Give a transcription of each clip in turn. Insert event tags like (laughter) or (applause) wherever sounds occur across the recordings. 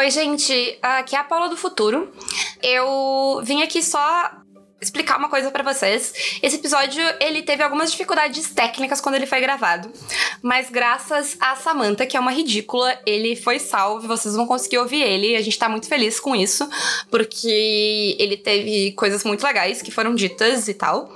Oi, gente. Aqui é a Paula do Futuro. Eu vim aqui só explicar uma coisa para vocês. Esse episódio, ele teve algumas dificuldades técnicas quando ele foi gravado, mas graças a Samantha, que é uma ridícula, ele foi salvo, vocês vão conseguir ouvir ele, a gente tá muito feliz com isso, porque ele teve coisas muito legais que foram ditas e tal.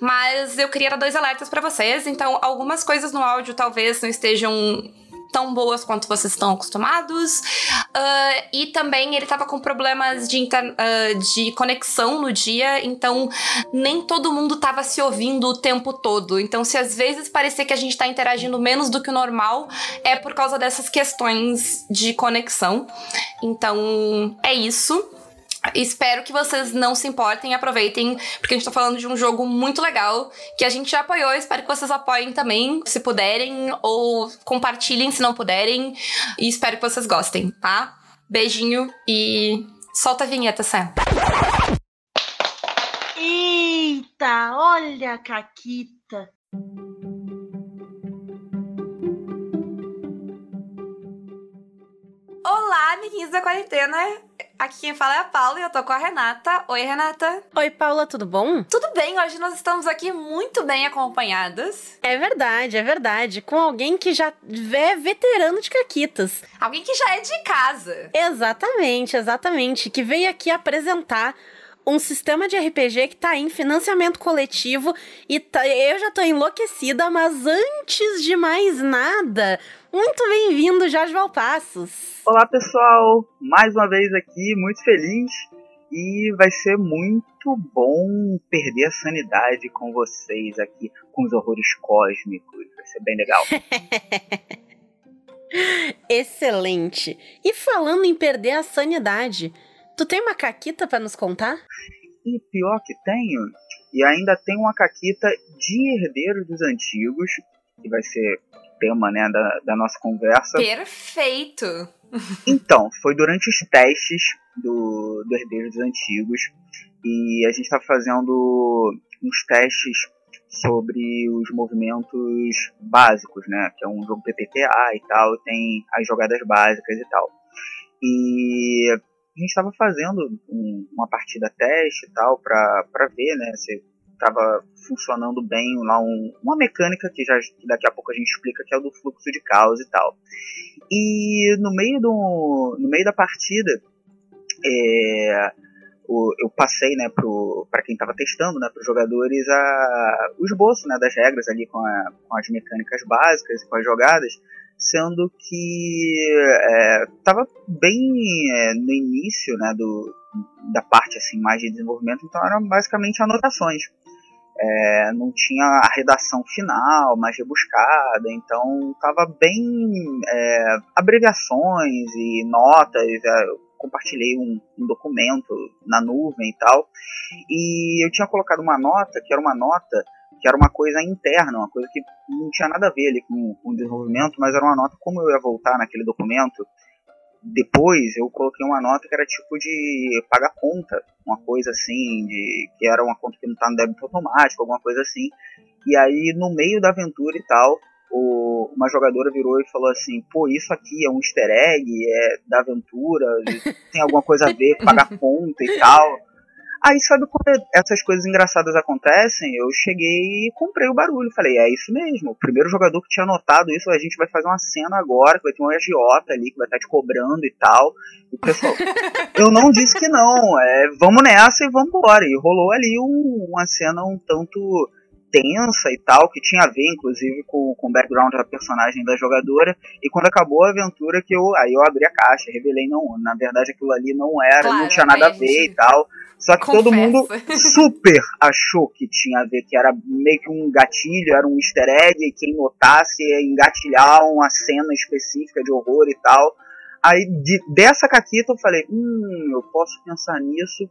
Mas eu queria dar dois alertas para vocês, então algumas coisas no áudio talvez não estejam tão boas quanto vocês estão acostumados. Uh, e também ele tava com problemas de, uh, de conexão no dia, então nem todo mundo tava se ouvindo o tempo todo. Então, se às vezes parecer que a gente tá interagindo menos do que o normal, é por causa dessas questões de conexão. Então, é isso. Espero que vocês não se importem e aproveitem, porque a gente tá falando de um jogo muito legal que a gente já apoiou. Espero que vocês apoiem também, se puderem, ou compartilhem se não puderem. E espero que vocês gostem, tá? Beijinho e solta a vinheta, Sam. Eita, olha a Caquita. Olá, amiguinhos da quarentena. Aqui quem fala é a Paula e eu tô com a Renata. Oi, Renata. Oi, Paula, tudo bom? Tudo bem, hoje nós estamos aqui muito bem acompanhadas. É verdade, é verdade. Com alguém que já é veterano de caquitas. Alguém que já é de casa. Exatamente, exatamente. Que veio aqui apresentar um sistema de RPG que tá em financiamento coletivo e tá, eu já tô enlouquecida, mas antes de mais nada, muito bem-vindo, Jorge Valpassos. Olá, pessoal! Mais uma vez aqui, muito feliz. E vai ser muito bom perder a sanidade com vocês aqui, com os horrores cósmicos. Vai ser bem legal. (laughs) Excelente! E falando em perder a sanidade, tu tem uma caquita para nos contar? E pior que tenho. E ainda tem uma caquita de Herdeiros dos Antigos, que vai ser tema né, da, da nossa conversa. Perfeito! Então, foi durante os testes do, do Herdeiros dos Antigos e a gente está fazendo uns testes sobre os movimentos básicos, né? Que é um jogo PPTA e tal, tem as jogadas básicas e tal. E a gente estava fazendo um, uma partida teste e tal para ver, né? Se estava funcionando bem lá um, uma mecânica que já que daqui a pouco a gente explica que é o do fluxo de caos e tal. E no meio do no meio da partida é, o, eu passei né para quem estava testando né para os jogadores a, o esboço né das regras ali com, a, com as mecânicas básicas e com as jogadas sendo que estava é, bem é, no início né, do, da parte assim mais de desenvolvimento, então eram basicamente anotações é, não tinha a redação final mais rebuscada, então estava bem é, abreviações e notas. É, eu compartilhei um, um, documento na nuvem e tal, e eu tinha colocado uma nota que era uma nota que era uma coisa interna, uma coisa que não tinha nada a ver ali com, com o desenvolvimento, mas era uma nota como eu ia voltar naquele documento depois eu coloquei uma nota que era tipo de pagar conta, uma coisa assim, de que era uma conta que não tá no débito automático, alguma coisa assim. E aí no meio da aventura e tal, o, uma jogadora virou e falou assim: pô, isso aqui é um easter egg, é da aventura, tem alguma coisa a ver com pagar (laughs) conta e tal. Aí, sabe quando essas coisas engraçadas acontecem? Eu cheguei e comprei o barulho. Falei, é isso mesmo. O primeiro jogador que tinha notado isso, a gente vai fazer uma cena agora, que vai ter um agiota ali, que vai estar te cobrando e tal. E o pessoal, (laughs) eu não disse que não. É, vamos nessa e vamos embora. E rolou ali um, uma cena um tanto tensa e tal, que tinha a ver, inclusive, com, com o background da personagem da jogadora. E quando acabou a aventura, que eu aí eu abri a caixa, revelei, não, na verdade aquilo ali não era, claro, não tinha nada a ver e tal. Só que todo mundo (laughs) super achou que tinha a ver, que era meio que um gatilho, era um easter egg, e quem notasse ia engatilhar uma cena específica de horror e tal. Aí de, dessa caquita eu falei, hum, eu posso pensar nisso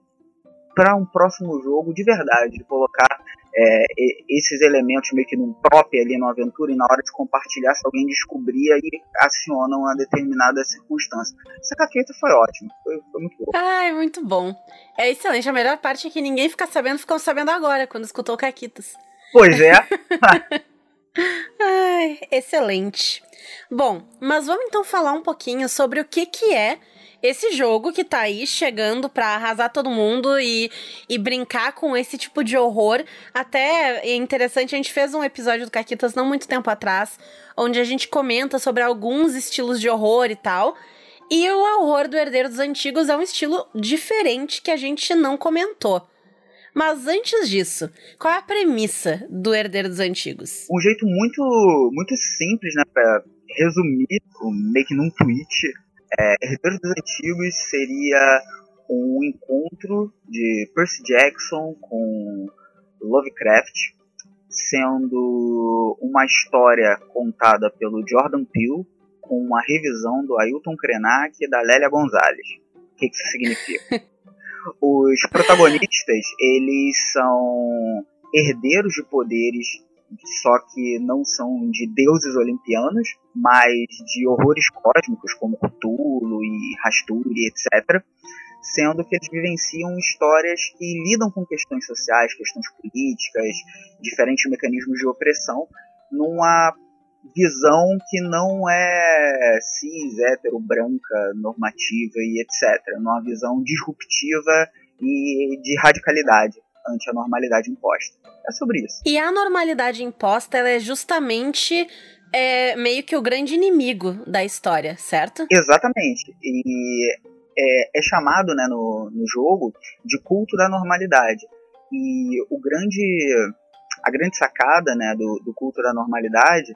para um próximo jogo de verdade, colocar é, esses elementos meio que num prop ali numa aventura e na hora de compartilhar, se alguém descobrir, aí aciona uma determinada circunstância. Essa caqueta foi ótima, foi, foi muito bom. Ai, muito bom. É excelente. A melhor parte é que ninguém fica sabendo, ficou sabendo agora, quando escutou Caquitas. Pois é. (laughs) Ai, excelente. Bom, mas vamos então falar um pouquinho sobre o que, que é esse jogo que tá aí chegando pra arrasar todo mundo e, e brincar com esse tipo de horror. Até é interessante, a gente fez um episódio do Caquitas não muito tempo atrás, onde a gente comenta sobre alguns estilos de horror e tal. E o horror do Herdeiro dos Antigos é um estilo diferente que a gente não comentou. Mas antes disso, qual é a premissa do Herdeiro dos Antigos? Um jeito muito, muito simples, né, pra resumir, meio que num tweet, é, Herdeiro dos Antigos seria um encontro de Percy Jackson com Lovecraft, sendo uma história contada pelo Jordan Peele com uma revisão do Ailton Krenak e da Lélia Gonzalez. O que isso significa? (laughs) Os protagonistas, eles são herdeiros de poderes, só que não são de deuses olimpianos, mas de horrores cósmicos, como Cthulhu e Rasturi, etc. Sendo que eles vivenciam histórias que lidam com questões sociais, questões políticas, diferentes mecanismos de opressão, numa visão que não é cis, hétero, branca, normativa e etc. Numa visão disruptiva e de radicalidade ante a normalidade imposta. É sobre isso. E a normalidade imposta ela é justamente é, meio que o grande inimigo da história, certo? Exatamente. E é, é chamado né, no, no jogo de culto da normalidade. E o grande, a grande sacada né, do, do culto da normalidade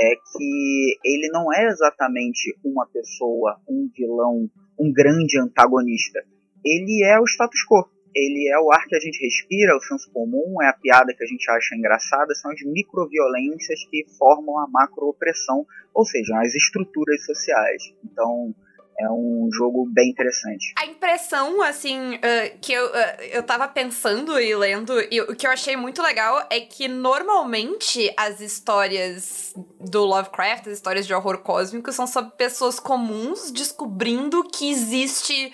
é que ele não é exatamente uma pessoa, um vilão, um grande antagonista. Ele é o status quo. Ele é o ar que a gente respira, o senso comum, é a piada que a gente acha engraçada, são as microviolências que formam a macroopressão, ou seja, as estruturas sociais. Então, é um jogo bem interessante. A impressão, assim, uh, que eu, uh, eu tava pensando e lendo, e o que eu achei muito legal é que normalmente as histórias do Lovecraft, as histórias de horror cósmico, são sobre pessoas comuns descobrindo que existe.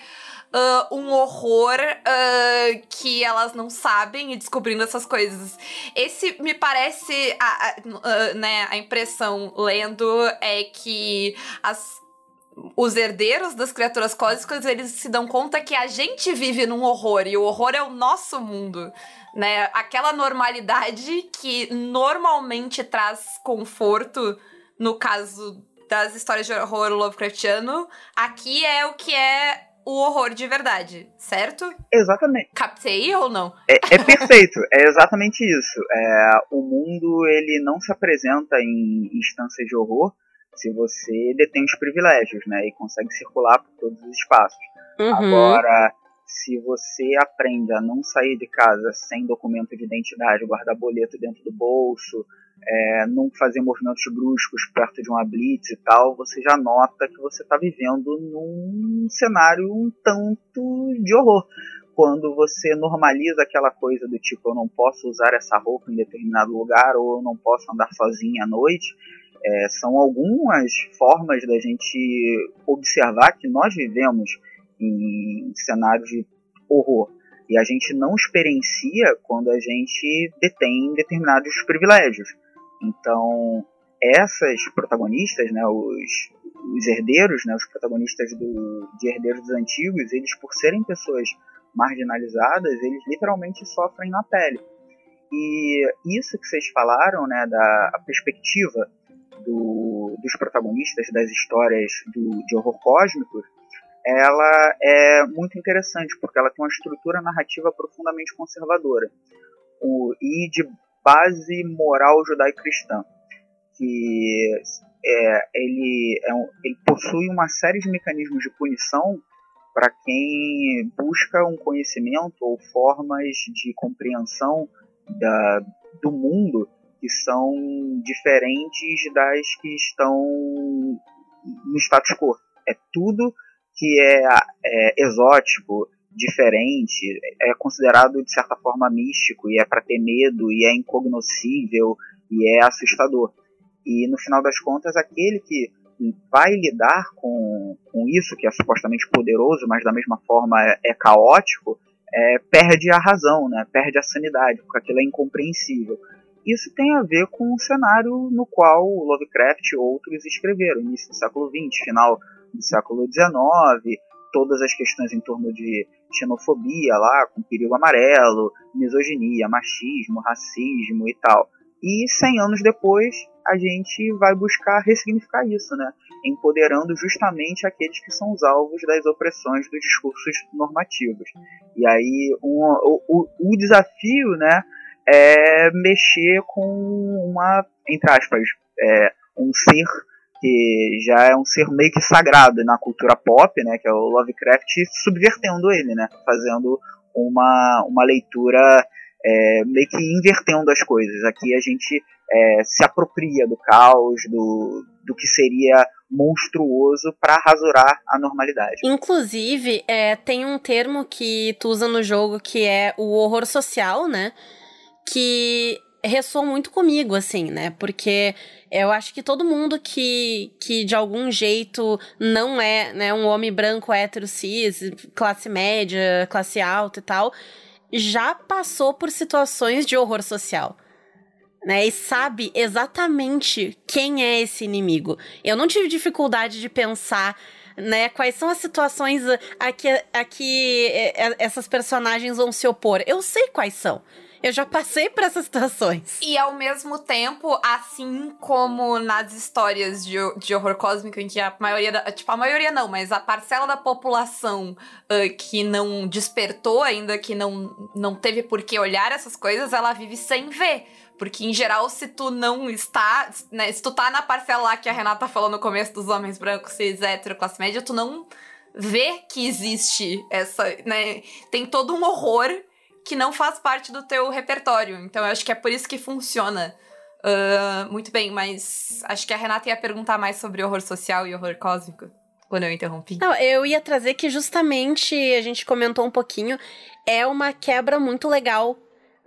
Uh, um horror uh, que elas não sabem e descobrindo essas coisas. Esse me parece, a, a uh, né, a impressão lendo é que as os herdeiros das criaturas cósmicas, eles se dão conta que a gente vive num horror e o horror é o nosso mundo, né? Aquela normalidade que normalmente traz conforto no caso das histórias de horror Lovecraftiano, aqui é o que é o horror de verdade, certo? Exatamente. Captei ou não? É, é perfeito, é exatamente isso. É, o mundo ele não se apresenta em instâncias de horror, se você detém os privilégios, né, e consegue circular por todos os espaços. Uhum. Agora, se você aprende a não sair de casa sem documento de identidade, guardar boleto dentro do bolso, é, não fazer movimentos bruscos perto de uma blitz e tal, você já nota que você está vivendo num cenário um tanto de horror. Quando você normaliza aquela coisa do tipo, eu não posso usar essa roupa em determinado lugar, ou eu não posso andar sozinha à noite, é, são algumas formas da gente observar que nós vivemos em cenários de horror e a gente não experiencia quando a gente detém determinados privilégios. Então, essas protagonistas, né, os, os herdeiros, né, os protagonistas do, de Herdeiros dos Antigos, eles por serem pessoas marginalizadas, eles literalmente sofrem na pele. E isso que vocês falaram, né, da perspectiva do, dos protagonistas das histórias do, de horror cósmico, ela é muito interessante, porque ela tem uma estrutura narrativa profundamente conservadora o, e de base moral judaico-cristã, que é, ele, é um, ele possui uma série de mecanismos de punição para quem busca um conhecimento ou formas de compreensão da, do mundo que são diferentes das que estão no status quo. É tudo que é, é exótico, diferente, é considerado de certa forma místico e é para ter medo e é incognoscível e é assustador. E no final das contas, aquele que vai lidar com, com isso, que é supostamente poderoso, mas da mesma forma é, é caótico, é, perde a razão, né? perde a sanidade, porque aquilo é incompreensível. Isso tem a ver com o cenário no qual Lovecraft e outros escreveram, início do século XX, final do século XIX, todas as questões em torno de xenofobia lá, com perigo amarelo, misoginia, machismo, racismo e tal. E 100 anos depois, a gente vai buscar ressignificar isso, né? Empoderando justamente aqueles que são os alvos das opressões dos discursos normativos. E aí, um, o, o desafio, né, é mexer com uma, entre aspas, é, um ser que já é um ser meio que sagrado na cultura pop, né, que é o Lovecraft, subvertendo ele, né, fazendo uma, uma leitura é, meio que invertendo as coisas. Aqui a gente é, se apropria do caos, do, do que seria monstruoso para rasurar a normalidade. Inclusive, é, tem um termo que tu usa no jogo que é o horror social, né? Que ressoa muito comigo, assim, né? Porque eu acho que todo mundo que, que de algum jeito não é né, um homem branco, hétero, cis, classe média, classe alta e tal, já passou por situações de horror social. Né, e sabe exatamente quem é esse inimigo. Eu não tive dificuldade de pensar né? Quais são as situações a que, a que é, é, essas personagens vão se opor? Eu sei quais são. Eu já passei por essas situações. E ao mesmo tempo, assim como nas histórias de, de horror cósmico, em que a maioria da. Tipo, a maioria não, mas a parcela da população uh, que não despertou ainda, que não, não teve por que olhar essas coisas, ela vive sem ver. Porque, em geral, se tu não está, né, se tu tá na parcela lá que a Renata falou no começo dos homens brancos, cis, hétero, classe média, tu não vê que existe essa, né, tem todo um horror que não faz parte do teu repertório. Então eu acho que é por isso que funciona uh, muito bem. Mas acho que a Renata ia perguntar mais sobre horror social e horror cósmico. Quando eu interrompi. Não, eu ia trazer que justamente a gente comentou um pouquinho, é uma quebra muito legal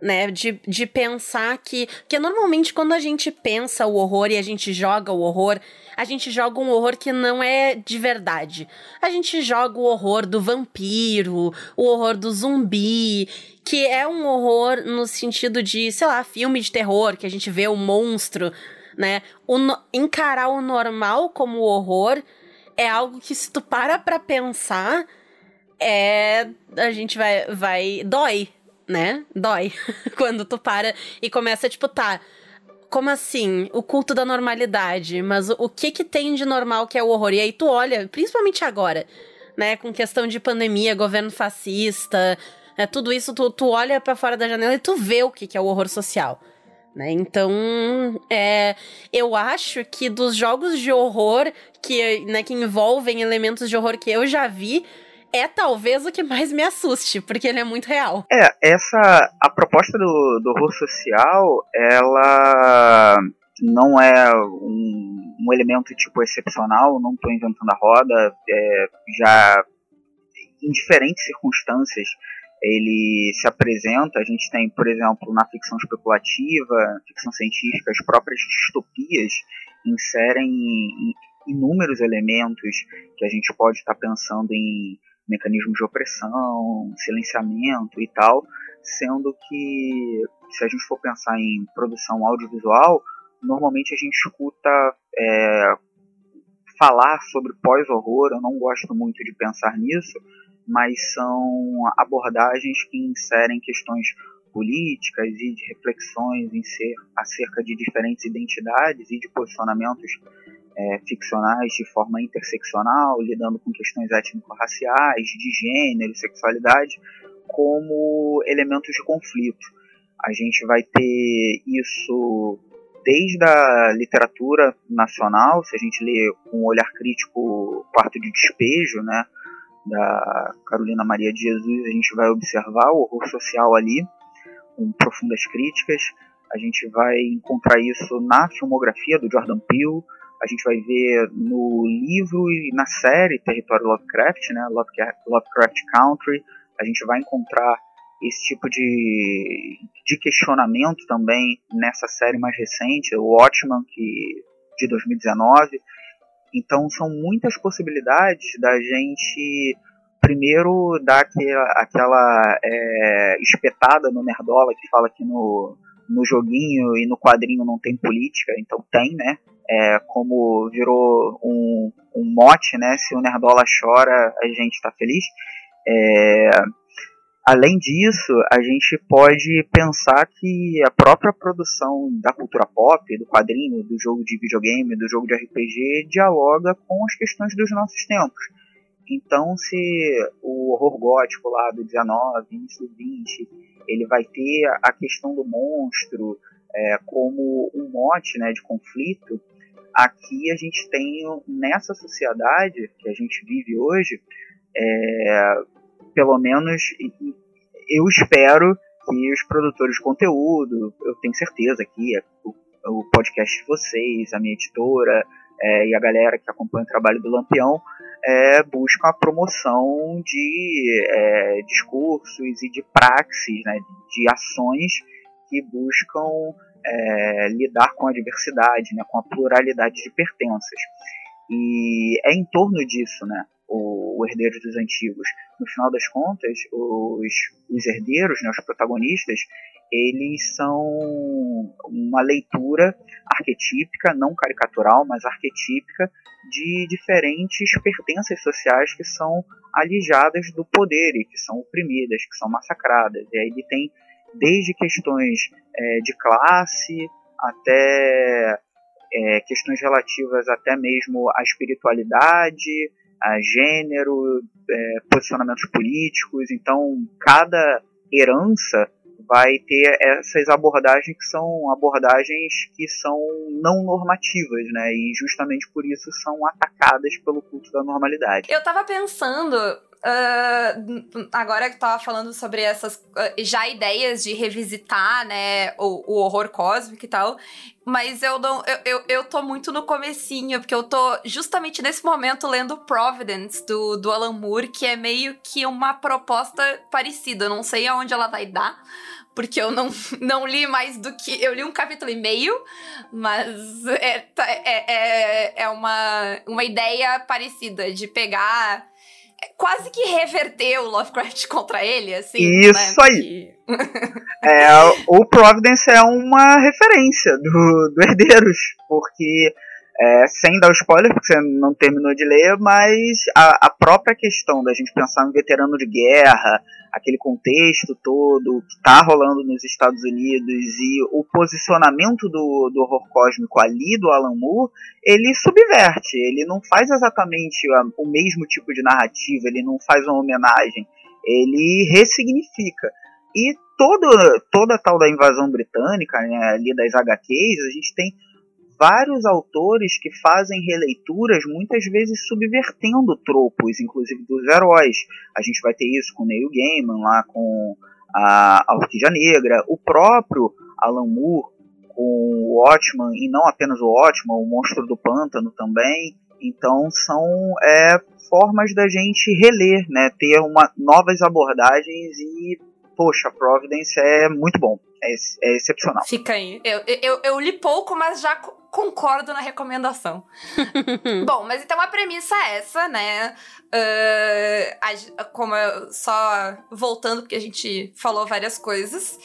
né? De, de pensar que. Porque normalmente quando a gente pensa o horror e a gente joga o horror, a gente joga um horror que não é de verdade. A gente joga o horror do vampiro, o horror do zumbi, que é um horror no sentido de, sei lá, filme de terror, que a gente vê o monstro, né? O no... Encarar o normal como horror é algo que se tu para pra pensar, é. A gente vai. vai dói, né? Dói. (laughs) Quando tu para e começa, tipo, tá. Como assim? O culto da normalidade. Mas o, o que que tem de normal que é o horror? E aí tu olha, principalmente agora, né? Com questão de pandemia, governo fascista, é, tudo isso, tu, tu olha para fora da janela e tu vê o que, que é o horror social. Né? Então, é, eu acho que dos jogos de horror que, né, que envolvem elementos de horror que eu já vi, é talvez o que mais me assuste, porque ele é muito real. É, essa a proposta do, do horror social, ela não é um, um elemento tipo excepcional, não estou inventando a roda, é, já em diferentes circunstâncias ele se apresenta, a gente tem, por exemplo, na ficção especulativa, ficção científica, as próprias distopias inserem inúmeros elementos que a gente pode estar pensando em mecanismos de opressão, silenciamento e tal, sendo que se a gente for pensar em produção audiovisual, normalmente a gente escuta é, falar sobre pós-horror, eu não gosto muito de pensar nisso, mas são abordagens que inserem questões políticas e de reflexões em ser, acerca de diferentes identidades e de posicionamentos é, ficcionais de forma interseccional, lidando com questões étnico-raciais, de gênero, sexualidade, como elementos de conflito. A gente vai ter isso desde a literatura nacional, se a gente lê com um olhar crítico Quarto de Despejo, né, da Carolina Maria de Jesus, a gente vai observar o horror social ali, com profundas críticas. A gente vai encontrar isso na filmografia do Jordan Peele, a gente vai ver no livro e na série Território Lovecraft, né, Lovecraft Country, a gente vai encontrar esse tipo de, de questionamento também nessa série mais recente, o Watchmen, que, de 2019. Então são muitas possibilidades da gente primeiro dar aquela, aquela é, espetada no Nerdola que fala que no, no joguinho e no quadrinho não tem política, então tem, né? É, como virou um, um mote, né? Se o Nerdola chora, a gente está feliz. É, além disso, a gente pode pensar que a própria produção da cultura pop, do quadrinho, do jogo de videogame, do jogo de RPG, dialoga com as questões dos nossos tempos. Então, se o horror gótico lá do 19, início do 20, ele vai ter a questão do monstro é, como um mote né, de conflito, aqui a gente tem nessa sociedade que a gente vive hoje, é, pelo menos eu espero que os produtores de conteúdo, eu tenho certeza que é o, o podcast de vocês, a minha editora é, e a galera que acompanha o trabalho do Lampião, é, buscam a promoção de é, discursos e de praxis, né, de ações que buscam é, lidar com a diversidade, né, com a pluralidade de pertenças. E é em torno disso, né, o, o Herdeiros dos Antigos. No final das contas, os, os herdeiros, né, os protagonistas, eles são uma leitura arquetípica, não caricatural, mas arquetípica, de diferentes pertenças sociais que são alijadas do poder e que são oprimidas, que são massacradas. E aí ele tem desde questões é, de classe até é, questões relativas até mesmo à espiritualidade, a gênero, é, posicionamentos políticos. Então, cada herança vai ter essas abordagens que são abordagens que são não normativas, né? E justamente por isso são atacadas pelo culto da normalidade. Eu tava pensando Uh, agora que tava falando sobre essas uh, já ideias de revisitar, né, o, o, horror cósmico e tal, mas eu não, eu, eu, eu tô muito no comecinho, porque eu tô justamente nesse momento lendo Providence, do, do Alan Moore, que é meio que uma proposta parecida, eu não sei aonde ela vai dar, porque eu não, (laughs) não li mais do que. Eu li um capítulo e meio, mas é, tá, é, é, é uma, uma ideia parecida de pegar quase que reverter o Lovecraft (laughs) contra ele, assim. Isso né? aí. é, o Providence é uma referência do, do Herdeiros, porque é, sem dar spoiler, porque você não terminou de ler, mas a, a, própria questão da gente pensar em veterano de guerra, aquele contexto todo que está rolando nos Estados Unidos e o posicionamento do, do horror cósmico ali do Alan Moore, ele subverte, ele não faz exatamente o mesmo tipo de narrativa, ele não faz uma homenagem, ele ressignifica. E todo, toda a tal da invasão britânica, né, ali das HQs, a gente tem vários autores que fazem releituras, muitas vezes subvertendo tropos, inclusive dos heróis. A gente vai ter isso com Neil Gaiman, lá com a, Orquídea Negra, o próprio Alan Moore com o Watchman, e não apenas o Watchman, o Monstro do Pântano também. Então são é, formas da gente reler, né, ter uma, novas abordagens e, poxa, Providence é muito bom. É, é, excepcional. Fica aí. Eu, eu, eu li pouco, mas já concordo na recomendação. (laughs) Bom, mas então a premissa é essa, né? Uh, a, como eu, só voltando, porque a gente falou várias coisas.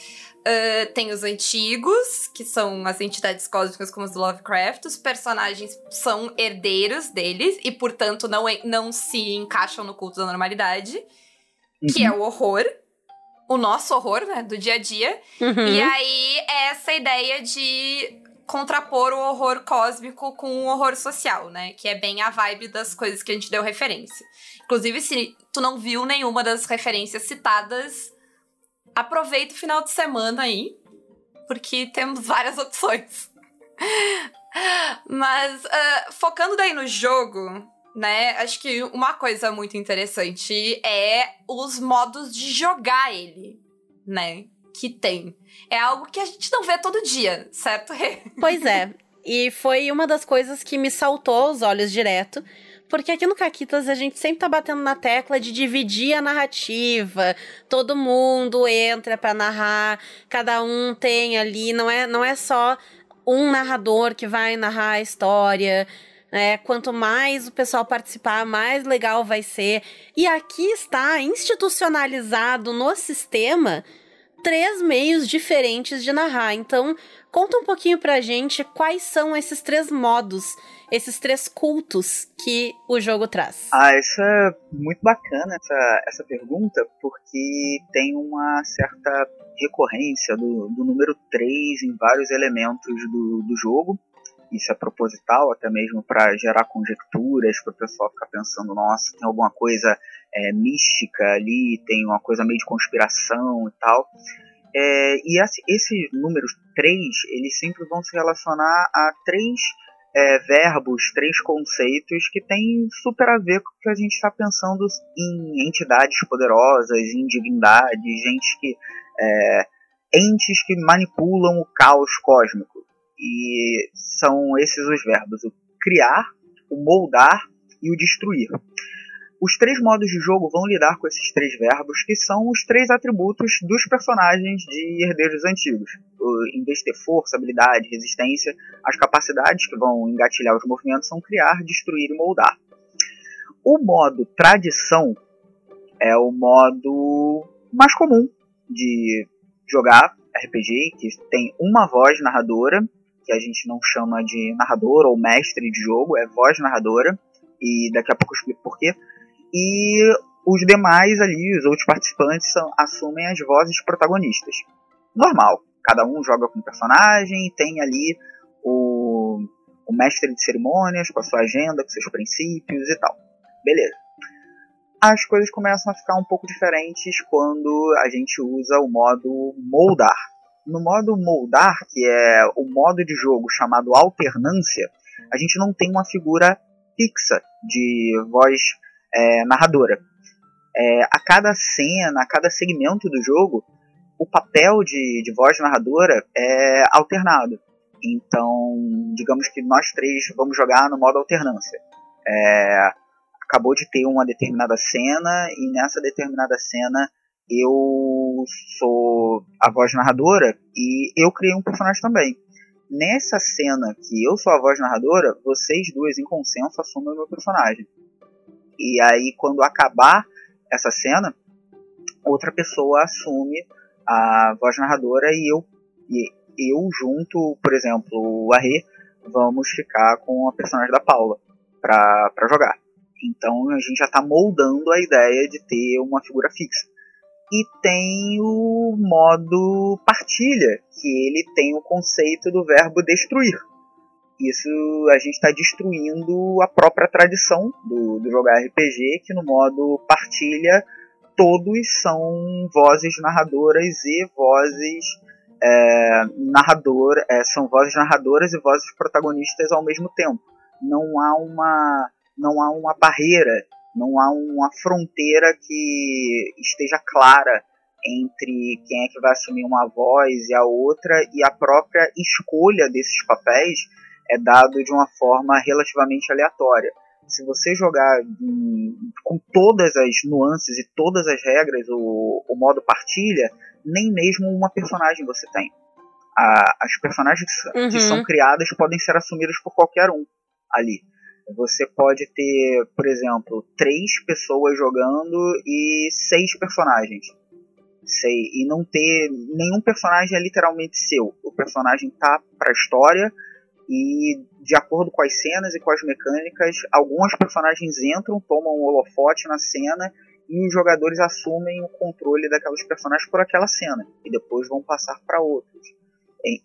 Uh, tem os antigos, que são as entidades cósmicas como os do Lovecraft. Os personagens são herdeiros deles e, portanto, não, não se encaixam no culto da normalidade, uhum. que é o horror o nosso horror, né, do dia a dia. Uhum. E aí, é essa ideia de contrapor o horror cósmico com o horror social, né? Que é bem a vibe das coisas que a gente deu referência. Inclusive, se tu não viu nenhuma das referências citadas, aproveita o final de semana aí, porque temos várias opções. (laughs) Mas, uh, focando daí no jogo, né? Acho que uma coisa muito interessante é os modos de jogar ele, né? que tem. É algo que a gente não vê todo dia, certo? (laughs) Pois é. E foi uma das coisas que me saltou aos olhos direto. Porque aqui no Caquitas a gente sempre tá batendo na tecla de dividir a narrativa. Todo mundo entra para narrar, cada um tem ali, não é, não é só um narrador que vai narrar a história. É, quanto mais o pessoal participar, mais legal vai ser. E aqui está institucionalizado no sistema três meios diferentes de narrar. Então, conta um pouquinho pra gente quais são esses três modos, esses três cultos que o jogo traz. Ah, isso é muito bacana, essa, essa pergunta, porque tem uma certa recorrência do, do número 3 em vários elementos do, do jogo. Isso é proposital, até mesmo para gerar conjecturas, para o pessoal ficar pensando: nossa, tem alguma coisa é, mística ali, tem uma coisa meio de conspiração e tal. É, e esse, esses números 3, eles sempre vão se relacionar a três é, verbos, três conceitos que têm super a ver com o que a gente está pensando em entidades poderosas, em divindades, gente que. É, entes que manipulam o caos cósmico. E são esses os verbos: o criar, o moldar e o destruir. Os três modos de jogo vão lidar com esses três verbos, que são os três atributos dos personagens de Herdeiros Antigos. Em vez de ter força, habilidade, resistência, as capacidades que vão engatilhar os movimentos são criar, destruir e moldar. O modo tradição é o modo mais comum de jogar RPG, que tem uma voz narradora, que a gente não chama de narrador ou mestre de jogo, é voz narradora, e daqui a pouco eu explico porquê e os demais ali, os outros participantes, são, assumem as vozes protagonistas. Normal, cada um joga com um personagem, tem ali o, o mestre de cerimônias com a sua agenda, com seus princípios e tal. Beleza. As coisas começam a ficar um pouco diferentes quando a gente usa o modo moldar. No modo moldar, que é o modo de jogo chamado alternância, a gente não tem uma figura fixa de voz é, narradora. É, a cada cena, a cada segmento do jogo, o papel de, de voz narradora é alternado. Então, digamos que nós três vamos jogar no modo alternância. É, acabou de ter uma determinada cena e nessa determinada cena eu sou a voz narradora e eu criei um personagem também. Nessa cena que eu sou a voz narradora, vocês duas em consenso assumem o meu personagem. E aí, quando acabar essa cena, outra pessoa assume a voz narradora e eu, e eu junto, por exemplo, o Arre, vamos ficar com a personagem da Paula para jogar. Então a gente já está moldando a ideia de ter uma figura fixa. E tem o modo partilha, que ele tem o conceito do verbo destruir. Isso a gente está destruindo a própria tradição do, do jogar RPG, que no modo partilha todos são vozes narradoras e vozes é, narrador, é, são vozes narradoras e vozes protagonistas ao mesmo tempo. Não há uma não há uma barreira, não há uma fronteira que esteja clara entre quem é que vai assumir uma voz e a outra e a própria escolha desses papéis é dado de uma forma relativamente aleatória. Se você jogar com todas as nuances e todas as regras o, o modo partilha, nem mesmo uma personagem você tem. A, as personagens uhum. que são criadas podem ser assumidas por qualquer um ali. Você pode ter, por exemplo, três pessoas jogando e seis personagens. Sei, e não ter nenhum personagem é literalmente seu. O personagem tá pra história, e de acordo com as cenas e com as mecânicas, alguns personagens entram, tomam um holofote na cena e os jogadores assumem o controle daquelas personagens por aquela cena e depois vão passar para outros.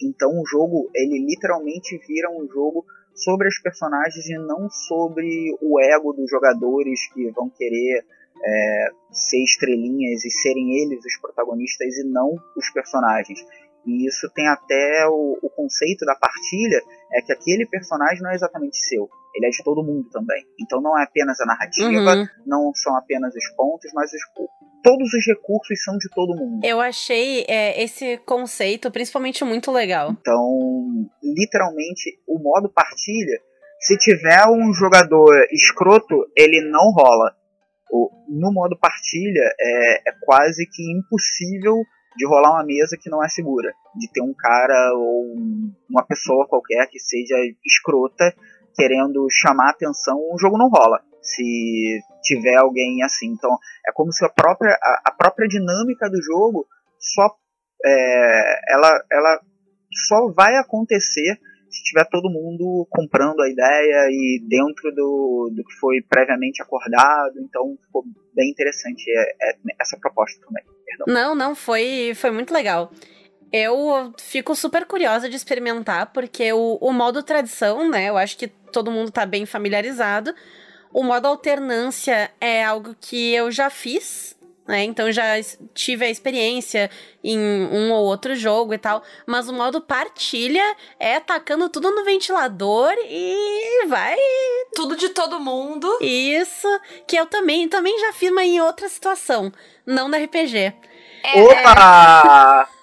Então o jogo, ele literalmente vira um jogo sobre as personagens e não sobre o ego dos jogadores que vão querer é, ser estrelinhas e serem eles os protagonistas e não os personagens. E isso tem até o, o, conceito da partilha, é que aquele personagem não é exatamente seu, ele é de todo mundo também. Então não é apenas a narrativa, uhum. não são apenas os pontos, mas os, todos os recursos são de todo mundo. Eu achei é, esse conceito principalmente muito legal. Então, literalmente, o modo partilha, se tiver um jogador escroto, ele não rola. O, no modo partilha, é, é quase que impossível de rolar uma mesa que não é segura, de ter um cara ou uma pessoa qualquer que seja escrota querendo chamar atenção, o jogo não rola. Se tiver alguém assim, então é como se a própria a, a própria dinâmica do jogo só é, ela, ela só vai acontecer se tiver todo mundo comprando a ideia e dentro do, do que foi previamente acordado. Então ficou bem interessante é, é, essa proposta também. Perdão. Não, não, foi, foi muito legal. Eu fico super curiosa de experimentar, porque o, o modo tradição, né? Eu acho que todo mundo tá bem familiarizado. O modo alternância é algo que eu já fiz, né? Então já tive a experiência em um ou outro jogo e tal. Mas o modo partilha é tacando tudo no ventilador e vai. Tudo de todo mundo. Isso. Que eu também, também já fiz, mas em outra situação. Não da RPG. É, Opa! (laughs)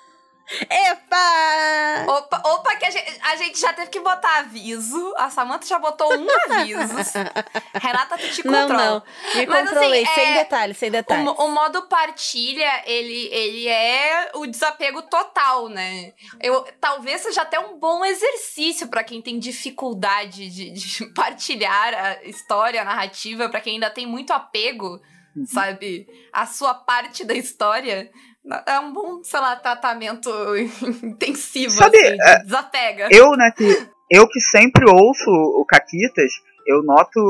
Epa! Opa, opa, que a gente, a gente, já teve que botar aviso. A Samantha já botou um aviso. (laughs) Renata, tu te controla. Não, não. Me Mas, controlei, assim, sem é, detalhes, sem detalhes. O, o, modo partilha, ele, ele é o desapego total, né? Eu, talvez seja até um bom exercício para quem tem dificuldade de, de (laughs) partilhar a história, a narrativa, para quem ainda tem muito apego, uhum. sabe? A sua parte da história. É um bom, sei lá, tratamento (laughs) intensivo, Sabe, assim, de é, desapega. Eu, né, que, eu que sempre ouço o Caquitas, eu noto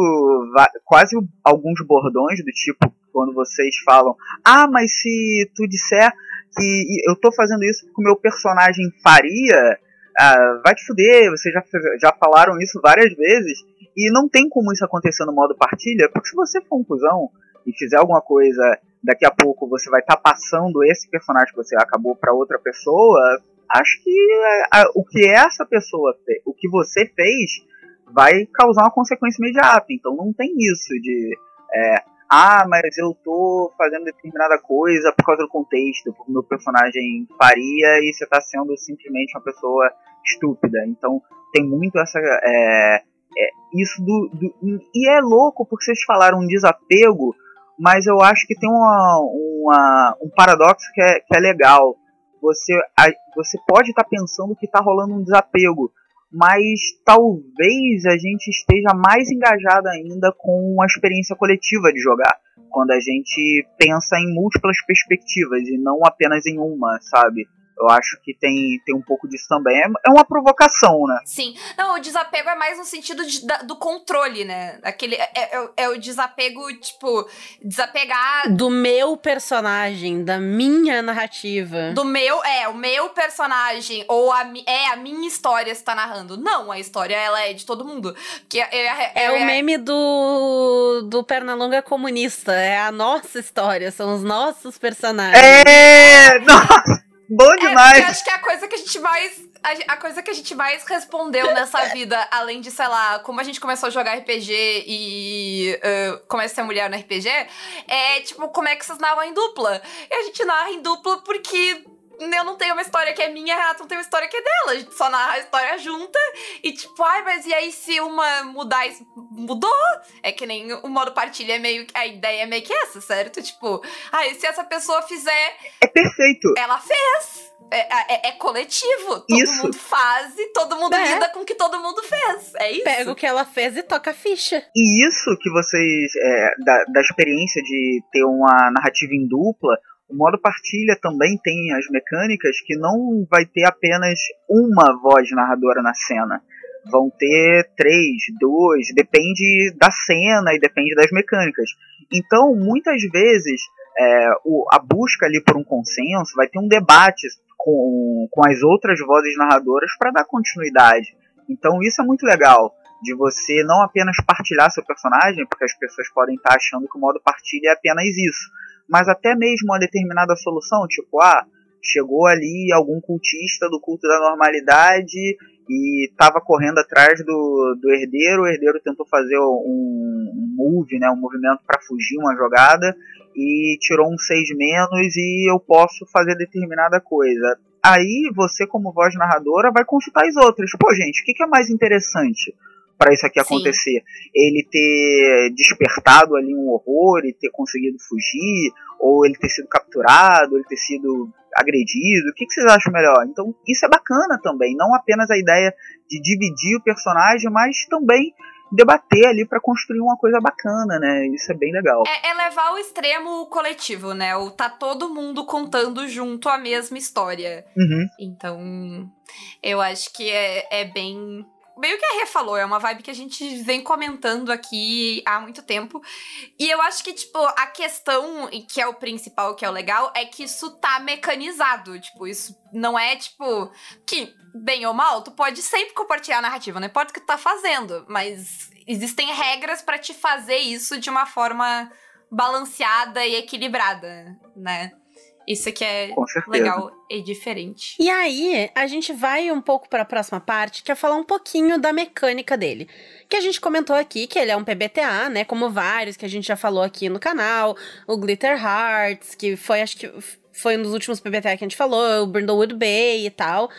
quase alguns bordões do tipo, quando vocês falam, ah, mas se tu disser que eu tô fazendo isso porque o meu personagem faria, ah, vai te fuder, vocês já, já falaram isso várias vezes, e não tem como isso acontecer no modo partilha, porque se você for um cuzão e fizer alguma coisa daqui a pouco você vai estar tá passando esse personagem que você acabou para outra pessoa, acho que a, a, o que essa pessoa fez, o que você fez, vai causar uma consequência imediata. Então não tem isso de é, ah, mas eu tô fazendo determinada coisa por causa do contexto, porque meu personagem faria e você está sendo simplesmente uma pessoa estúpida. Então tem muito essa é, é, isso do, do, e é louco porque vocês falaram um desapego mas eu acho que tem uma, uma, um paradoxo que é, que é legal. Você, a, você pode estar tá pensando que está rolando um desapego, mas talvez a gente esteja mais engajado ainda com a experiência coletiva de jogar, quando a gente pensa em múltiplas perspectivas e não apenas em uma, sabe? Eu acho que tem, tem um pouco disso também. É, é uma provocação, né? Sim. Não, o desapego é mais no sentido de, da, do controle, né? Aquele, é, é, é, o desapego, tipo, desapegar. Do meu personagem, da minha narrativa. Do meu, é, o meu personagem, ou a, é a minha história está narrando. Não, a história, ela é de todo mundo. Que é, é, é o meme do, do Pernalonga comunista. É a nossa história, são os nossos personagens. É! (laughs) Nossa! Bom é, demais. É, acho que é a coisa que a gente mais. A, a, coisa que a gente mais respondeu nessa (laughs) vida, além de, sei lá, como a gente começou a jogar RPG e uh, começa a ser mulher no RPG, é tipo, como é que vocês narram em dupla? E a gente narra em dupla porque eu não tenho uma história que é minha, a Renata não tem uma história que é dela. A gente só narra a história junta e tipo, ai, mas e aí se uma mudar isso? Mudou? É que nem o modo partilha é meio. A ideia é meio que essa, certo? Tipo, ai, se essa pessoa fizer. É perfeito. Ela fez. É, é, é coletivo. Todo isso. mundo faz e todo mundo é. lida com o que todo mundo fez. É isso. Pega o que ela fez e toca a ficha. E isso que vocês. É, da, da experiência de ter uma narrativa em dupla o modo partilha também tem as mecânicas que não vai ter apenas uma voz narradora na cena. Vão ter três, duas, depende da cena e depende das mecânicas. Então, muitas vezes, é, o, a busca ali por um consenso vai ter um debate com, com as outras vozes narradoras para dar continuidade. Então, isso é muito legal de você não apenas partilhar seu personagem, porque as pessoas podem estar achando que o modo partilha é apenas isso, mas até mesmo uma determinada solução, tipo, ah, chegou ali algum cultista do culto da normalidade e estava correndo atrás do, do herdeiro, o herdeiro tentou fazer um, move, né, um movimento para fugir uma jogada e tirou um 6 menos e eu posso fazer determinada coisa. Aí você, como voz narradora, vai consultar as outras. Pô, gente, o que, que é mais interessante? Para isso aqui acontecer. Sim. Ele ter despertado ali um horror e ter conseguido fugir, ou ele ter sido capturado, ele ter sido agredido. O que, que vocês acham melhor? Então, isso é bacana também. Não apenas a ideia de dividir o personagem, mas também debater ali para construir uma coisa bacana, né? Isso é bem legal. É, é, levar ao extremo o coletivo, né? O tá todo mundo contando junto a mesma história. Uhum. Então, eu acho que é, é bem meio que a Rê falou, é uma vibe que a gente vem comentando aqui há muito tempo. E eu acho que, tipo, a questão, que é o principal, que é o legal, é que isso tá mecanizado. Tipo, isso não é, tipo, que, bem ou mal, tu pode sempre compartilhar a narrativa, não importa o que tu tá fazendo, mas existem regras para te fazer isso de uma forma balanceada e equilibrada, né? Isso que é legal e diferente. E aí, a gente vai um pouco para a próxima parte, que é falar um pouquinho da mecânica dele. Que a gente comentou aqui que ele é um PBTA, né? Como vários que a gente já falou aqui no canal. O Glitter Hearts, que foi, acho que foi um dos últimos PBTA que a gente falou, o Brindlewood Bay e tal.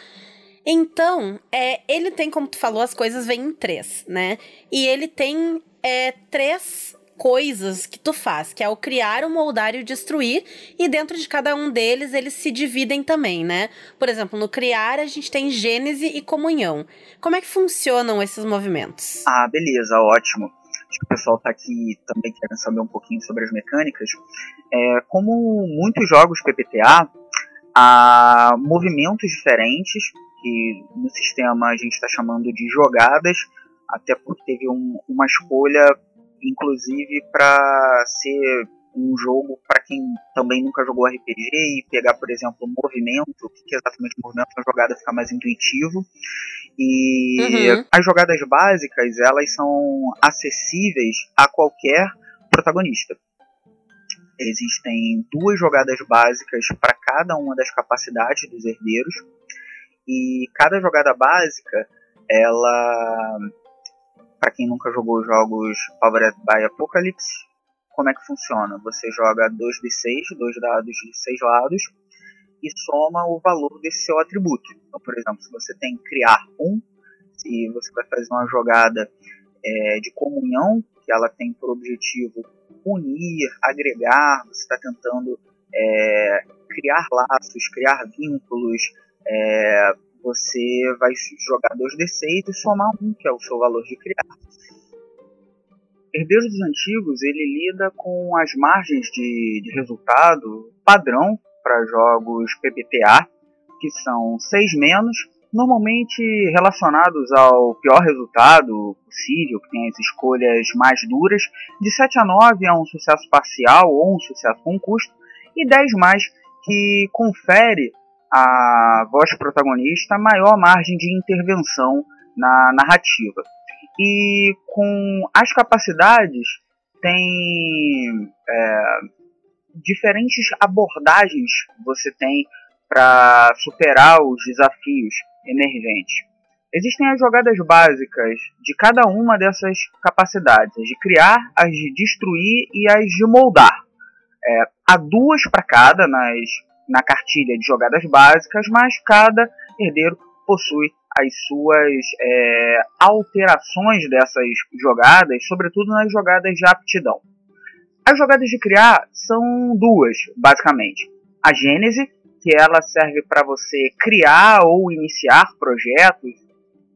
Então, é, ele tem, como tu falou, as coisas vêm em três, né? E ele tem é, três coisas que tu faz, que é o criar, o moldar e o destruir, e dentro de cada um deles eles se dividem também, né? Por exemplo, no criar a gente tem gênese e comunhão. Como é que funcionam esses movimentos? Ah, beleza, ótimo. Acho que o pessoal está aqui também querendo saber um pouquinho sobre as mecânicas. É, como muitos jogos PPTA, há movimentos diferentes, que no sistema a gente está chamando de jogadas, até porque teve um, uma escolha inclusive para ser um jogo para quem também nunca jogou RPG e pegar, por exemplo, o movimento, o que é exatamente o movimento na jogada ficar mais intuitivo. E uhum. as jogadas básicas, elas são acessíveis a qualquer protagonista. Existem duas jogadas básicas para cada uma das capacidades dos herdeiros. E cada jogada básica, ela para quem nunca jogou jogos Powered by Apocalypse, como é que funciona? Você joga 2d6, dois dados de 6 lados, e soma o valor desse seu atributo. Então, por exemplo, se você tem criar um, se você vai fazer uma jogada é, de comunhão, que ela tem por objetivo unir, agregar, você está tentando é, criar laços, criar vínculos, é, você vai jogar 2d6 e somar um, que é o seu valor de criar. Herdeiros dos Antigos ele lida com as margens de, de resultado padrão para jogos PBTA, que são 6 menos, normalmente relacionados ao pior resultado possível, que tem as escolhas mais duras. De 7 a 9 é um sucesso parcial ou um sucesso com custo, e 10 mais que confere a voz protagonista maior margem de intervenção na narrativa. E com as capacidades tem é, diferentes abordagens você tem para superar os desafios emergentes. Existem as jogadas básicas de cada uma dessas capacidades, as de criar, as de destruir e as de moldar. É, há duas para cada nas na cartilha de jogadas básicas, mas cada herdeiro possui as suas é, alterações dessas jogadas, sobretudo nas jogadas de aptidão. As jogadas de criar são duas, basicamente. A Gênese, que ela serve para você criar ou iniciar projetos,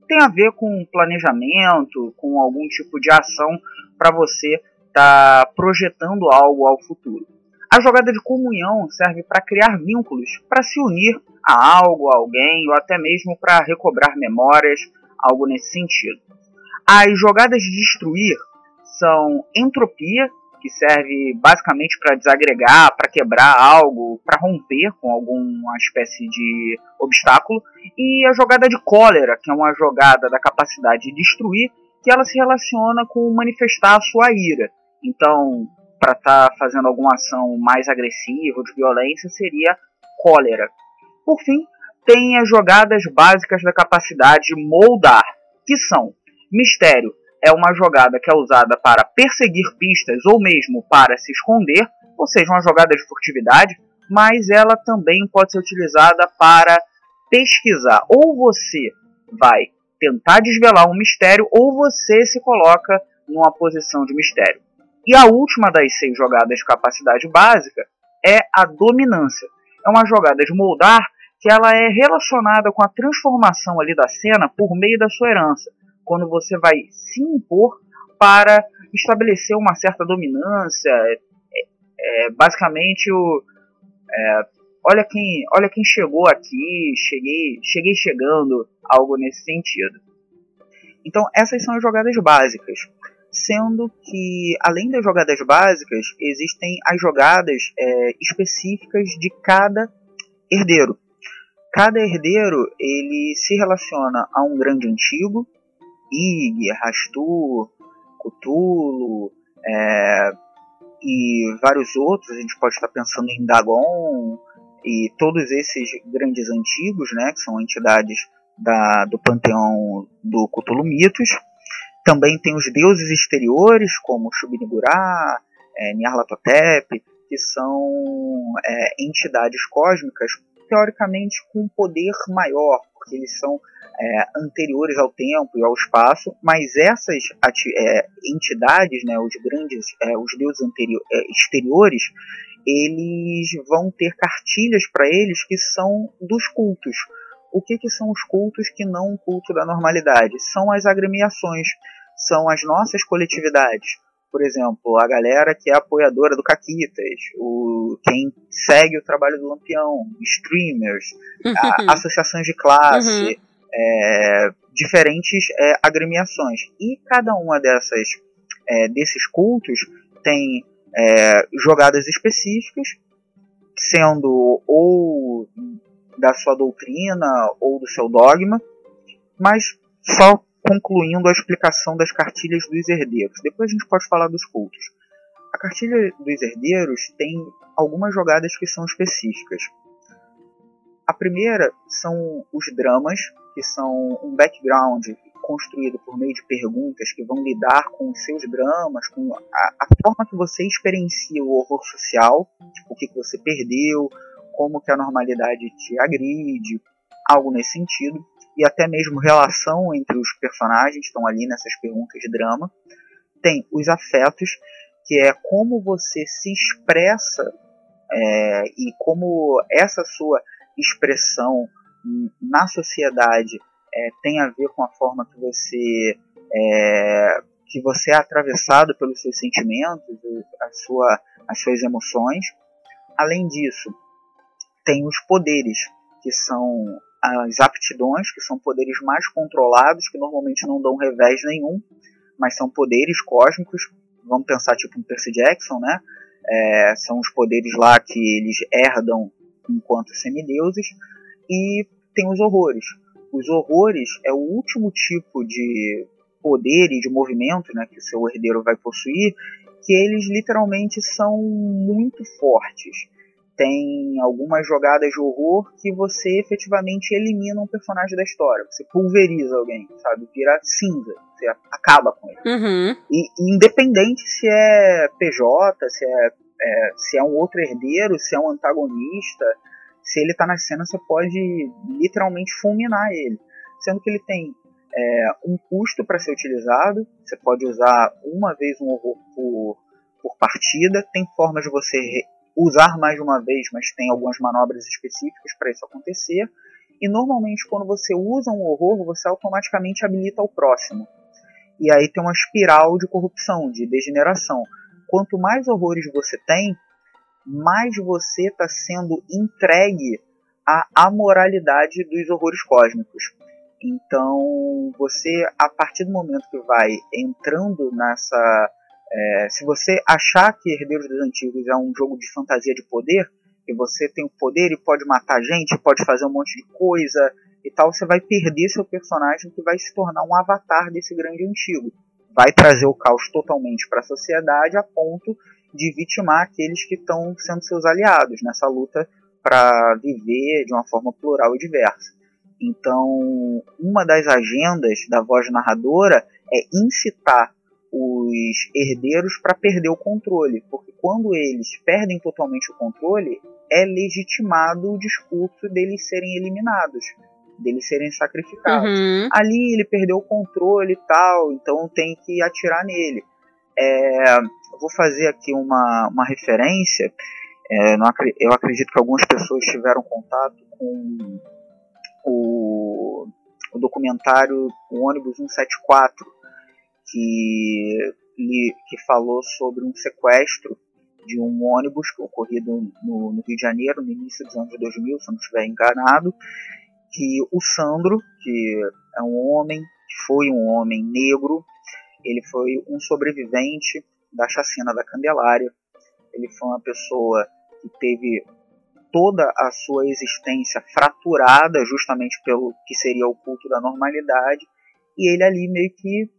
tem a ver com planejamento, com algum tipo de ação para você estar tá projetando algo ao futuro. A jogada de comunhão serve para criar vínculos, para se unir a algo, a alguém, ou até mesmo para recobrar memórias, algo nesse sentido. As jogadas de destruir são entropia, que serve basicamente para desagregar, para quebrar algo, para romper com alguma espécie de obstáculo, e a jogada de cólera, que é uma jogada da capacidade de destruir, que ela se relaciona com manifestar a sua ira. Então, para estar tá fazendo alguma ação mais agressiva, de violência, seria cólera. Por fim, tem as jogadas básicas da capacidade moldar, que são mistério, é uma jogada que é usada para perseguir pistas ou mesmo para se esconder, ou seja, uma jogada de furtividade, mas ela também pode ser utilizada para pesquisar. Ou você vai tentar desvelar um mistério, ou você se coloca numa posição de mistério. E a última das seis jogadas de capacidade básica é a dominância. É uma jogada de moldar que ela é relacionada com a transformação ali da cena por meio da sua herança. quando você vai se impor para estabelecer uma certa dominância. É, é, basicamente o é, olha quem olha quem chegou aqui, cheguei cheguei chegando, algo nesse sentido. Então essas são as jogadas básicas, sendo que além das jogadas básicas existem as jogadas é, específicas de cada herdeiro. Cada herdeiro ele se relaciona a um grande antigo, Ig, Rastur, Cthulhu é, e vários outros. A gente pode estar pensando em Dagon e todos esses grandes antigos, né, que são entidades da, do panteão do Cthulhu Mitos. Também tem os deuses exteriores, como Shubinigurá, é, Nyarlathotep, que são é, entidades cósmicas teoricamente com um poder maior, porque eles são é, anteriores ao tempo e ao espaço, mas essas é, entidades, né, os grandes, é, os deuses anterior, é, exteriores, eles vão ter cartilhas para eles que são dos cultos. O que, que são os cultos que não o culto da normalidade? São as agremiações, são as nossas coletividades por exemplo, a galera que é apoiadora do Caquitas, o, quem segue o trabalho do Lampião, streamers, a, associações de classe, uhum. é, diferentes é, agremiações. E cada uma dessas é, desses cultos tem é, jogadas específicas, sendo ou da sua doutrina ou do seu dogma, mas só concluindo a explicação das cartilhas dos herdeiros. Depois a gente pode falar dos cultos. A cartilha dos herdeiros tem algumas jogadas que são específicas. A primeira são os dramas, que são um background construído por meio de perguntas que vão lidar com os seus dramas, com a, a forma que você experiencia o horror social, o que, que você perdeu, como que a normalidade te agride, algo nesse sentido e até mesmo relação entre os personagens estão ali nessas perguntas de drama. Tem os afetos, que é como você se expressa é, e como essa sua expressão na sociedade é, tem a ver com a forma que você é, que você é atravessado pelos seus sentimentos, a sua, as suas emoções. Além disso, tem os poderes, que são as aptidões, que são poderes mais controlados, que normalmente não dão revés nenhum, mas são poderes cósmicos. Vamos pensar tipo um Percy Jackson, né? É, são os poderes lá que eles herdam enquanto semideuses. E tem os horrores. Os horrores é o último tipo de poder e de movimento né, que o seu herdeiro vai possuir, que eles literalmente são muito fortes tem algumas jogadas de horror que você efetivamente elimina um personagem da história. Você pulveriza alguém, sabe? Vira cinza. Você acaba com ele. Uhum. E independente se é PJ, se é, é, se é um outro herdeiro, se é um antagonista, se ele tá na cena, você pode literalmente fulminar ele. Sendo que ele tem é, um custo para ser utilizado. Você pode usar uma vez um horror por, por partida. Tem formas de você usar mais de uma vez, mas tem algumas manobras específicas para isso acontecer. E normalmente, quando você usa um horror, você automaticamente habilita o próximo. E aí tem uma espiral de corrupção, de degeneração. Quanto mais horrores você tem, mais você está sendo entregue à amoralidade dos horrores cósmicos. Então, você, a partir do momento que vai entrando nessa é, se você achar que Herdeiros dos Antigos é um jogo de fantasia de poder, e você tem o poder e pode matar gente, pode fazer um monte de coisa e tal, você vai perder seu personagem que vai se tornar um avatar desse grande antigo. Vai trazer o caos totalmente para a sociedade a ponto de vitimar aqueles que estão sendo seus aliados nessa luta para viver de uma forma plural e diversa. Então, uma das agendas da voz narradora é incitar os herdeiros para perder o controle, porque quando eles perdem totalmente o controle, é legitimado o discurso deles serem eliminados, deles serem sacrificados. Uhum. Ali ele perdeu o controle e tal, então tem que atirar nele. É, vou fazer aqui uma, uma referência. É, não, eu acredito que algumas pessoas tiveram contato com o o documentário O ônibus 174, que, que falou sobre um sequestro de um ônibus ocorrido no, no Rio de Janeiro, no início dos anos 2000, se eu não estiver enganado, que o Sandro, que é um homem, que foi um homem negro, ele foi um sobrevivente da chacina da Candelária, ele foi uma pessoa que teve toda a sua existência fraturada justamente pelo que seria o culto da normalidade, e ele ali meio que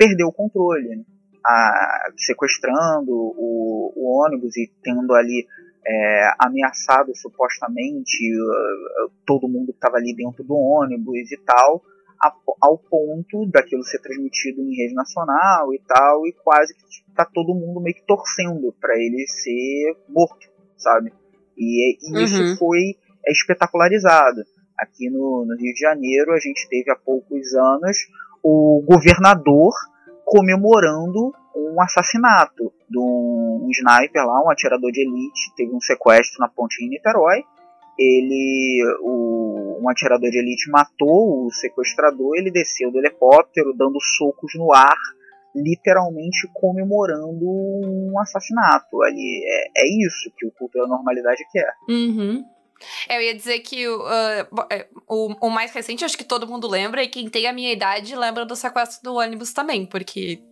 perdeu o controle, né? a, sequestrando o, o, ônibus e tendo ali é, ameaçado supostamente uh, todo mundo que estava ali dentro do ônibus e tal, a, ao ponto daquilo ser transmitido em rede nacional e tal, e quase que tá todo mundo meio que torcendo para ele ser morto, sabe? E, e uhum. isso foi é, espetacularizado. Aqui no, no Rio de Janeiro, a gente teve há poucos anos o governador comemorando um assassinato de um, sniper lá, um atirador de elite, teve um sequestro na ponte em Niterói. Ele, o, um atirador de elite matou o sequestrador, ele desceu do helicóptero dando socos no ar, literalmente comemorando um assassinato. Ali é, é isso que o culto da normalidade quer. Uhum. Eu ia dizer que uh, o, o mais recente, acho que todo mundo lembra, e quem tem a minha idade lembra do sequestro do ônibus também, porque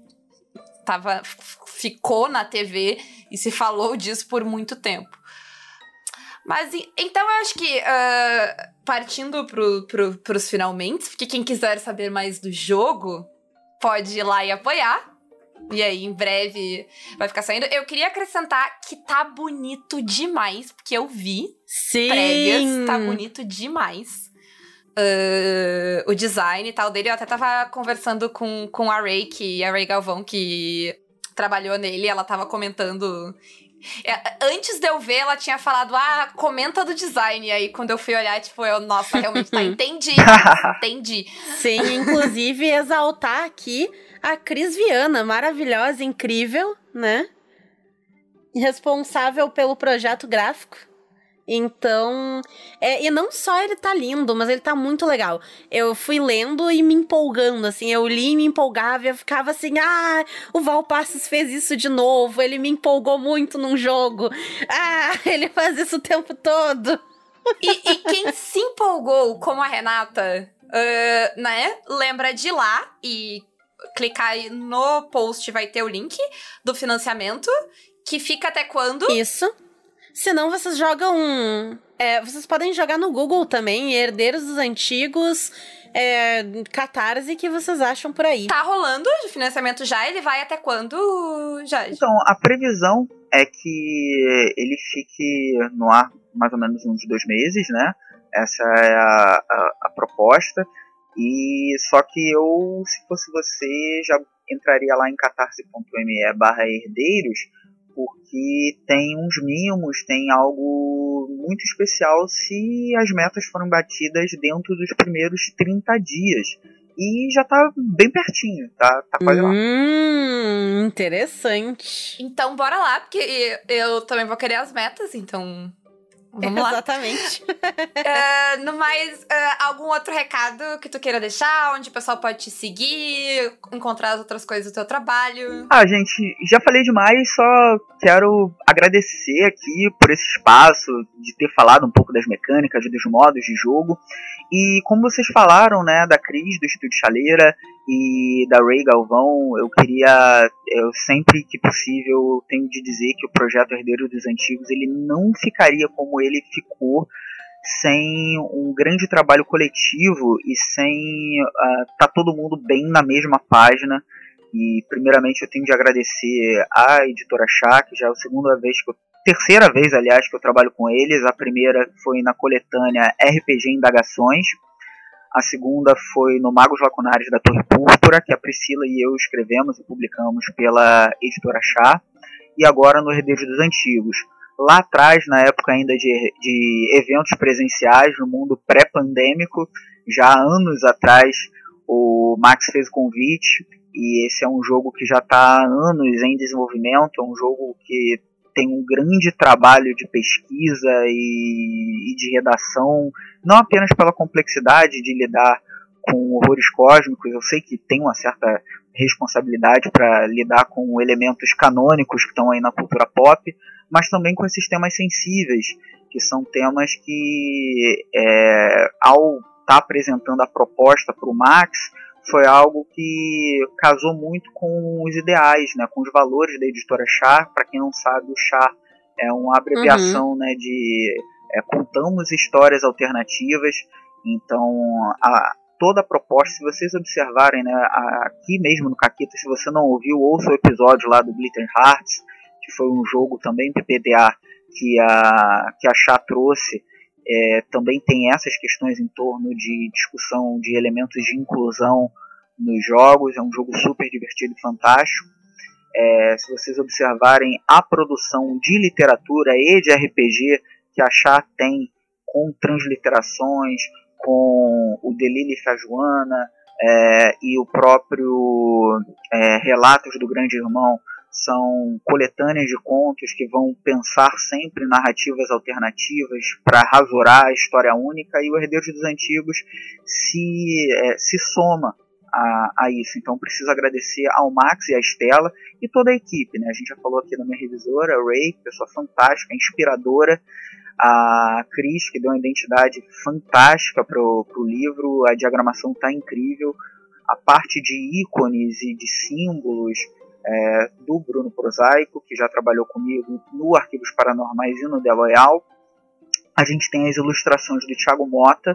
tava, ficou na TV e se falou disso por muito tempo. Mas então eu acho que, uh, partindo pro, pro, pros finalmente, porque quem quiser saber mais do jogo, pode ir lá e apoiar. E aí, em breve vai ficar saindo. Eu queria acrescentar que tá bonito demais, porque eu vi Sim. prévias, tá bonito demais. Uh, o design e tal dele. Eu até tava conversando com, com a Ray, que a Ray Galvão, que trabalhou nele, ela tava comentando. É, antes de eu ver, ela tinha falado, ah, comenta do design. E aí, quando eu fui olhar, tipo, eu, nossa, realmente tá, (laughs) entendi. (laughs) entendi. Sim, inclusive, exaltar aqui a Cris Viana, maravilhosa, incrível, né? Responsável pelo projeto gráfico. Então, é, e não só ele tá lindo, mas ele tá muito legal. Eu fui lendo e me empolgando, assim, eu li e me empolgava e eu ficava assim, ah, o Valpassos fez isso de novo, ele me empolgou muito num jogo. Ah, (laughs) ele faz isso o tempo todo. E, e quem se empolgou, como a Renata, uh, né, lembra de lá e clicar no post vai ter o link do financiamento, que fica até quando? Isso. Senão vocês jogam. É, vocês podem jogar no Google também, Herdeiros dos Antigos, é, Catarse, que vocês acham por aí. Tá rolando o financiamento já? Ele vai até quando, já? Então, a previsão é que ele fique no ar mais ou menos uns dois meses, né? Essa é a, a, a proposta. E só que eu, se fosse você, já entraria lá em catarse.me barra herdeiros, porque tem uns mimos, tem algo muito especial se as metas foram batidas dentro dos primeiros 30 dias. E já tá bem pertinho, tá, tá quase lá. Hum, interessante. Então bora lá, porque eu também vou querer as metas, então Vamos lá. Exatamente. uh, (laughs) no mais, uh, algum outro recado que tu queira deixar? Onde o pessoal pode te seguir, encontrar as outras coisas do teu trabalho? Ah, gente, já falei demais, só quero agradecer aqui por esse espaço, de ter falado um pouco das mecânicas, dos modos de jogo. E como vocês falaram, né, da Cris, do Estúdio Chaleira, e da Ray Galvão, eu queria, eu sempre que possível, tenho de dizer que o projeto Herdeiro dos Antigos ele não ficaria como ele ficou sem um grande trabalho coletivo e sem uh, tá todo mundo bem na mesma página. E primeiramente eu tenho de agradecer à editora Chá, que já é a segunda vez que eu, terceira vez, aliás, que eu trabalho com eles. A primeira foi na coletânea RPG Indagações, a segunda foi no Magos Lacunares da Torre Púrpura, que a Priscila e eu escrevemos e publicamos pela editora Chá. E agora no Herdeiro dos Antigos. Lá atrás, na época ainda de, de eventos presenciais, no mundo pré-pandêmico, já anos atrás, o Max fez o convite. E esse é um jogo que já está há anos em desenvolvimento. É um jogo que tem um grande trabalho de pesquisa e, e, de redação, não apenas pela complexidade de lidar com horrores cósmicos, eu sei que tem uma certa responsabilidade para lidar com elementos canônicos que estão aí na cultura pop, mas também com esses temas sensíveis, que são temas que, é, ao estar tá apresentando a proposta para o Max, foi algo que casou muito com os ideais, né, com os valores da editora Char. Para quem não sabe, o Char é uma abreviação uhum. né, de é, contamos histórias alternativas. Então, a, toda a proposta, se vocês observarem né, aqui mesmo no Caquita, se você não ouviu, ouça o episódio lá do Glitter Hearts, que foi um jogo também PPDA que a, que a Chá trouxe. É, também tem essas questões em torno de discussão de elementos de inclusão nos jogos. É um jogo super divertido e fantástico. É, se vocês observarem a produção de literatura e de RPG que a Chá tem com transliterações, com o Delili Fajuana é, e o próprio é, Relatos do Grande Irmão são coletâneas de contos que vão pensar sempre narrativas alternativas para rasurar a história única e o Herdeiros dos Antigos se, é, se soma a, a, isso. Então preciso agradecer ao Max e à Estela e toda a equipe. Né? A gente já falou aqui da minha revisora, a Ray, pessoa fantástica, inspiradora, a Cris, que deu uma identidade fantástica pro, pro livro, a diagramação tá incrível, a parte de ícones e de símbolos é, do Bruno Prosaico, que já trabalhou comigo no Arquivos Paranormais e no The Loyal. A gente tem as ilustrações do Thiago Mota,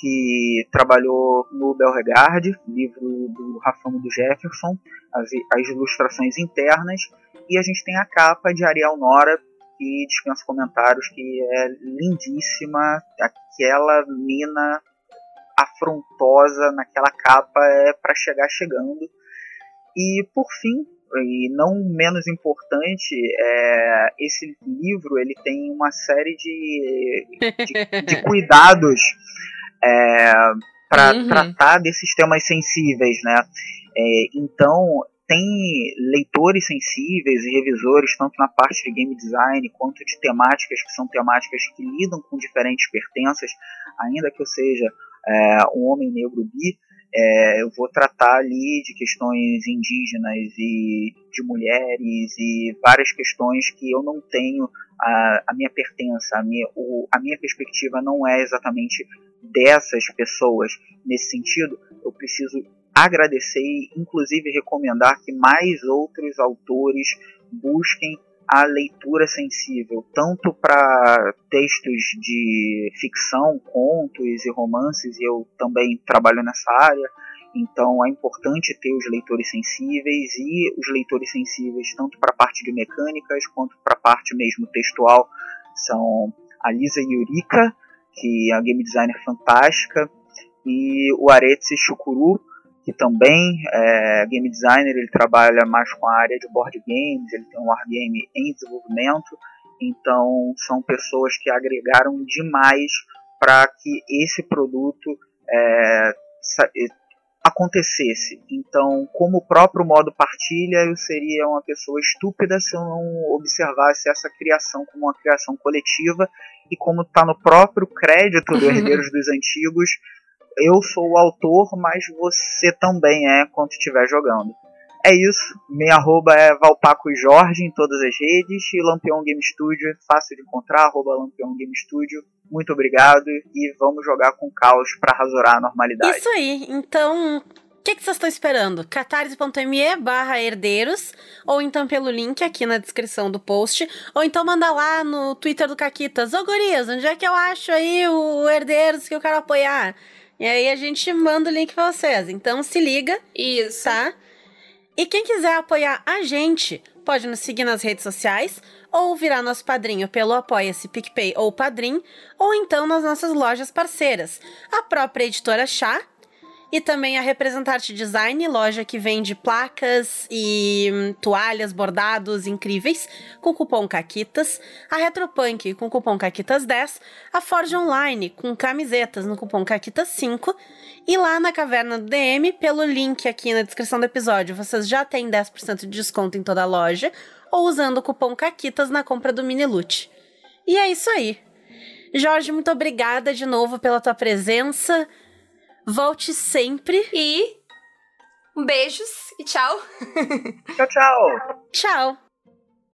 que trabalhou no Belregard, livro do Rafamo do Jefferson, as, as ilustrações internas, e a gente tem a capa de Ariel Nora, que dispensa comentários, que é lindíssima. Aquela mina afrontosa naquela capa é para chegar chegando. E por fim, e não menos importante, é, esse livro ele tem uma série de, de, (laughs) de cuidados é, para uhum. tratar desses temas sensíveis, né? É, então tem leitores sensíveis e revisores, tanto na parte de game design quanto de temáticas que são temáticas que lidam com diferentes pertenças, ainda que eu seja é, um homem negro bi, é, eu vou tratar ali de questões indígenas e de mulheres e várias questões que eu não tenho a, a minha pertença, a minha, o, a minha perspectiva não é exatamente dessas pessoas. Nesse sentido, eu preciso agradecer e inclusive recomendar que mais outros autores busquem a leitura sensível, tanto para textos de ficção, contos e romances, e eu também trabalho nessa área, então é importante ter os leitores sensíveis e os leitores sensíveis tanto para a parte de mecânicas quanto para a parte mesmo textual são a Lisa Yurika, que é uma game designer fantástica, e o Aretsi Shukuru, que também é game designer, ele trabalha mais com a área de board games, ele tem um wargame em desenvolvimento, então são pessoas que agregaram demais para que esse produto é, acontecesse. Então, como o próprio modo partilha, eu seria uma pessoa estúpida se eu não observasse essa criação como uma criação coletiva e como está no próprio crédito do (laughs) Herdeiros dos Antigos, eu sou o autor, mas você também é quando estiver jogando. É isso, minha arroba é Valpaco Jorge em todas as redes e Lampião Game Studio é fácil de encontrar, arroba Lampião Game Studio. Muito obrigado e vamos jogar com caos para rasurar a normalidade. Isso aí, então o que, que vocês estão esperando? catarse.me barra herdeiros, ou então pelo link aqui na descrição do post, ou então manda lá no Twitter do Caquitas, ô gurias, onde é que eu acho aí o herdeiros que eu quero apoiar? E aí a gente manda o link pra vocês. Então se liga. Isso. Tá? E quem quiser apoiar a gente, pode nos seguir nas redes sociais ou virar nosso padrinho pelo Apoia-se PicPay ou Padrim, ou então nas nossas lojas parceiras, a própria editora Chá e também a Representarte Design, loja que vende placas e hum, toalhas, bordados incríveis, com cupom CAQUITAS. A Retropunk com cupom CAQUITAS10. A Forge Online com camisetas no cupom CAQUITAS5. E lá na Caverna do DM, pelo link aqui na descrição do episódio, vocês já têm 10% de desconto em toda a loja, ou usando o cupom CAQUITAS na compra do mini loot. E é isso aí. Jorge, muito obrigada de novo pela tua presença. Volte sempre. E. Um beijos e tchau. Tchau, tchau! Tchau!